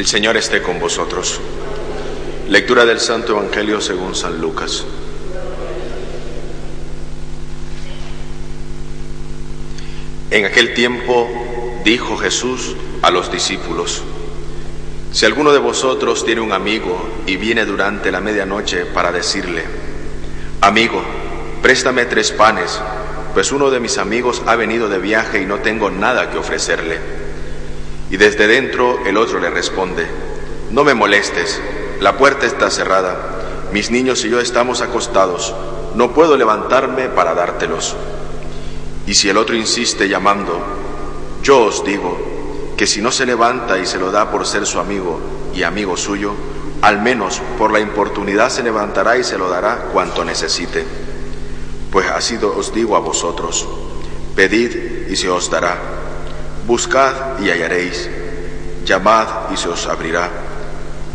El Señor esté con vosotros. Lectura del Santo Evangelio según San Lucas. En aquel tiempo dijo Jesús a los discípulos, si alguno de vosotros tiene un amigo y viene durante la medianoche para decirle, amigo, préstame tres panes, pues uno de mis amigos ha venido de viaje y no tengo nada que ofrecerle. Y desde dentro el otro le responde, no me molestes, la puerta está cerrada, mis niños y yo estamos acostados, no puedo levantarme para dártelos. Y si el otro insiste llamando, yo os digo que si no se levanta y se lo da por ser su amigo y amigo suyo, al menos por la importunidad se levantará y se lo dará cuanto necesite. Pues así os digo a vosotros, pedid y se os dará, buscad y hallaréis, llamad y se os abrirá,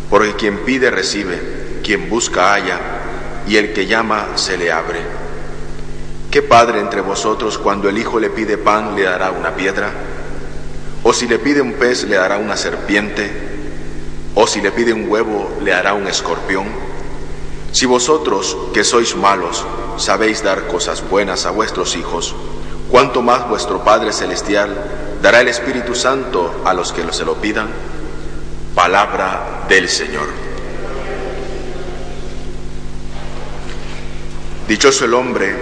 porque quien pide recibe, quien busca halla, y el que llama se le abre. ¿Qué padre entre vosotros cuando el hijo le pide pan le dará una piedra? ¿O si le pide un pez le dará una serpiente? ¿O si le pide un huevo le dará un escorpión? Si vosotros, que sois malos, sabéis dar cosas buenas a vuestros hijos, ¿cuánto más vuestro Padre Celestial dará el Espíritu Santo a los que se lo pidan? Palabra del Señor. Dichoso el hombre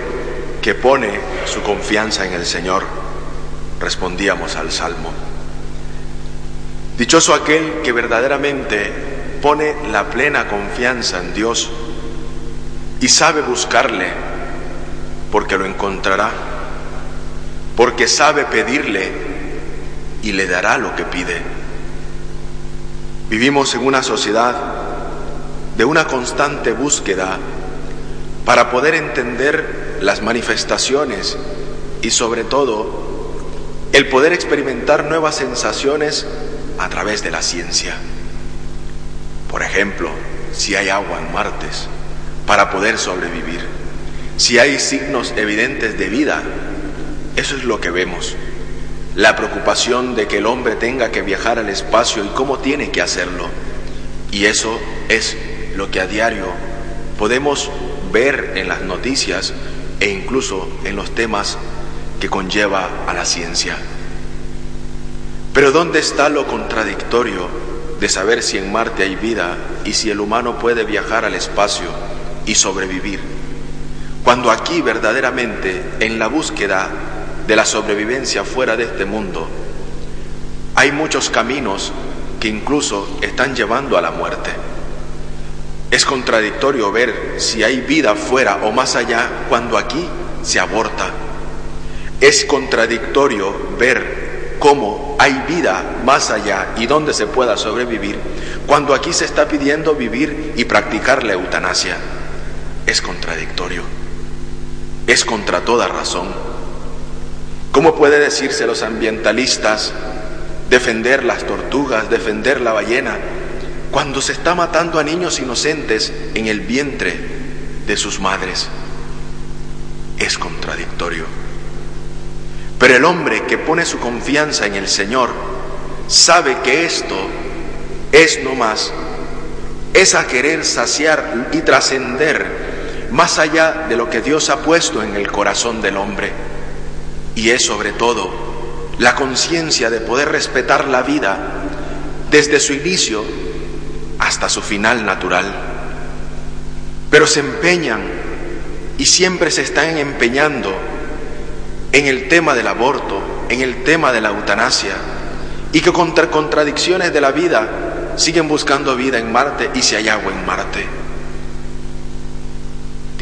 que pone su confianza en el Señor, respondíamos al Salmo. Dichoso aquel que verdaderamente pone la plena confianza en Dios y sabe buscarle porque lo encontrará, porque sabe pedirle y le dará lo que pide. Vivimos en una sociedad de una constante búsqueda para poder entender las manifestaciones y sobre todo el poder experimentar nuevas sensaciones a través de la ciencia. Por ejemplo, si hay agua en Martes, para poder sobrevivir, si hay signos evidentes de vida, eso es lo que vemos. La preocupación de que el hombre tenga que viajar al espacio y cómo tiene que hacerlo. Y eso es lo que a diario podemos ver en las noticias e incluso en los temas que conlleva a la ciencia. Pero ¿dónde está lo contradictorio de saber si en Marte hay vida y si el humano puede viajar al espacio y sobrevivir? Cuando aquí verdaderamente, en la búsqueda de la sobrevivencia fuera de este mundo, hay muchos caminos que incluso están llevando a la muerte. Es contradictorio ver si hay vida fuera o más allá cuando aquí se aborta. Es contradictorio ver cómo hay vida más allá y donde se pueda sobrevivir cuando aquí se está pidiendo vivir y practicar la eutanasia. Es contradictorio. Es contra toda razón. ¿Cómo puede decirse los ambientalistas defender las tortugas, defender la ballena, cuando se está matando a niños inocentes en el vientre de sus madres? Es contradictorio. Pero el hombre que pone su confianza en el Señor sabe que esto es no más, es a querer saciar y trascender más allá de lo que Dios ha puesto en el corazón del hombre. Y es sobre todo la conciencia de poder respetar la vida desde su inicio hasta su final natural. Pero se empeñan y siempre se están empeñando en el tema del aborto, en el tema de la eutanasia, y que contra contradicciones de la vida siguen buscando vida en Marte y si hay agua en Marte.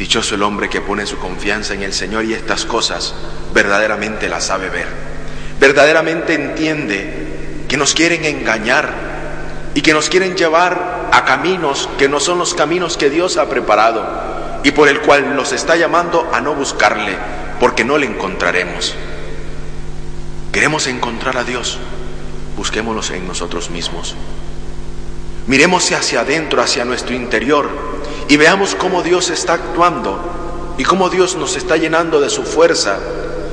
Dichoso el hombre que pone su confianza en el Señor y estas cosas verdaderamente las sabe ver. verdaderamente entiende que nos quieren engañar y que nos quieren llevar a caminos que no son los caminos que Dios ha preparado y por el cual nos está llamando a no buscarle, porque no le encontraremos. Queremos encontrar a Dios, busquémoslo en nosotros mismos. Miremos hacia adentro, hacia nuestro interior, y veamos cómo Dios está actuando y cómo Dios nos está llenando de su fuerza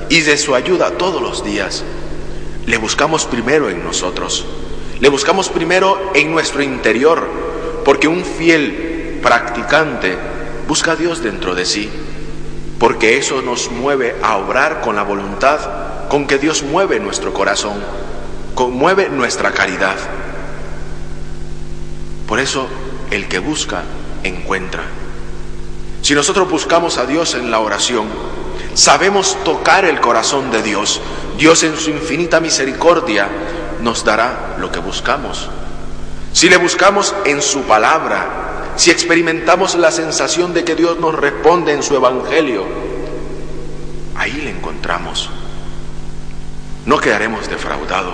y de su ayuda todos los días. Le buscamos primero en nosotros, le buscamos primero en nuestro interior, porque un fiel practicante busca a Dios dentro de sí, porque eso nos mueve a obrar con la voluntad con que Dios mueve nuestro corazón, mueve nuestra caridad. Por eso el que busca, encuentra. Si nosotros buscamos a Dios en la oración, sabemos tocar el corazón de Dios. Dios en su infinita misericordia nos dará lo que buscamos. Si le buscamos en su palabra, si experimentamos la sensación de que Dios nos responde en su evangelio, ahí le encontramos. No quedaremos defraudados,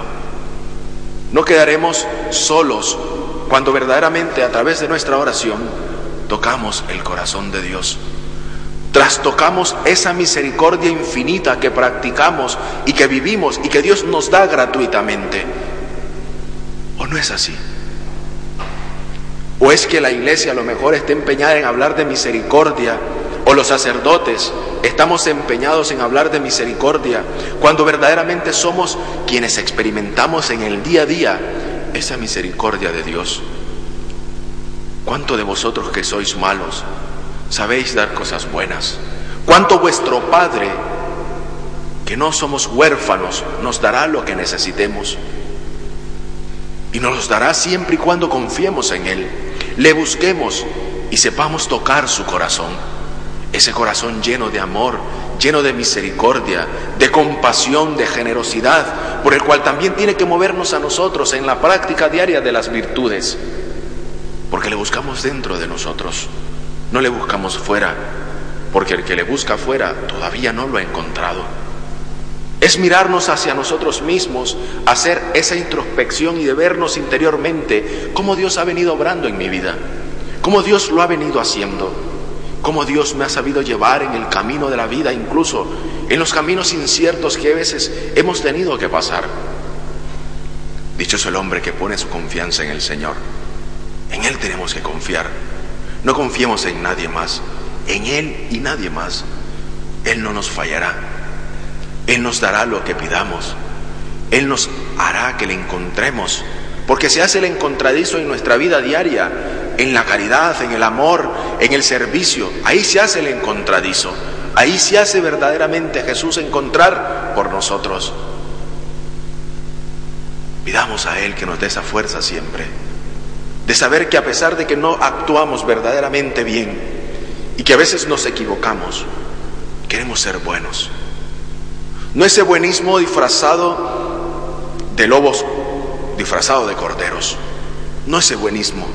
no quedaremos solos cuando verdaderamente a través de nuestra oración tocamos el corazón de Dios, trastocamos esa misericordia infinita que practicamos y que vivimos y que Dios nos da gratuitamente. ¿O no es así? ¿O es que la iglesia a lo mejor está empeñada en hablar de misericordia? ¿O los sacerdotes estamos empeñados en hablar de misericordia cuando verdaderamente somos quienes experimentamos en el día a día esa misericordia de Dios. ¿Cuánto de vosotros que sois malos sabéis dar cosas buenas? ¿Cuánto vuestro Padre, que no somos huérfanos, nos dará lo que necesitemos? Y nos los dará siempre y cuando confiemos en Él, le busquemos y sepamos tocar su corazón. Ese corazón lleno de amor, lleno de misericordia, de compasión, de generosidad, por el cual también tiene que movernos a nosotros en la práctica diaria de las virtudes, porque le buscamos dentro de nosotros, no le buscamos fuera, porque el que le busca fuera todavía no lo ha encontrado. Es mirarnos hacia nosotros mismos, hacer esa introspección y de vernos interiormente cómo Dios ha venido obrando en mi vida, cómo Dios lo ha venido haciendo cómo Dios me ha sabido llevar en el camino de la vida, incluso en los caminos inciertos que a veces hemos tenido que pasar. Dicho es el hombre que pone su confianza en el Señor. En Él tenemos que confiar. No confiemos en nadie más. En Él y nadie más. Él no nos fallará. Él nos dará lo que pidamos. Él nos hará que le encontremos. Porque se hace el encontradizo en nuestra vida diaria en la caridad, en el amor, en el servicio. Ahí se hace el encontradizo. Ahí se hace verdaderamente Jesús encontrar por nosotros. Pidamos a Él que nos dé esa fuerza siempre, de saber que a pesar de que no actuamos verdaderamente bien y que a veces nos equivocamos, queremos ser buenos. No ese buenismo disfrazado de lobos, disfrazado de corderos. No ese buenismo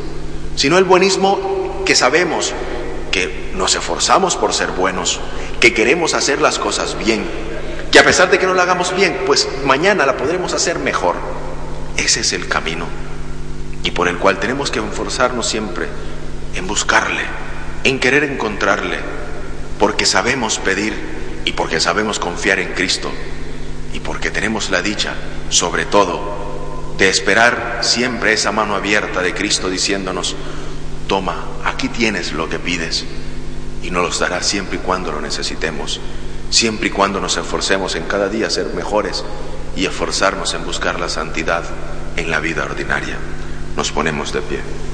sino el buenismo que sabemos que nos esforzamos por ser buenos, que queremos hacer las cosas bien, que a pesar de que no la hagamos bien, pues mañana la podremos hacer mejor. Ese es el camino y por el cual tenemos que esforzarnos siempre en buscarle, en querer encontrarle, porque sabemos pedir y porque sabemos confiar en Cristo y porque tenemos la dicha, sobre todo, de esperar siempre esa mano abierta de Cristo diciéndonos, toma, aquí tienes lo que pides y nos los dará siempre y cuando lo necesitemos, siempre y cuando nos esforcemos en cada día ser mejores y esforzarnos en buscar la santidad en la vida ordinaria. Nos ponemos de pie.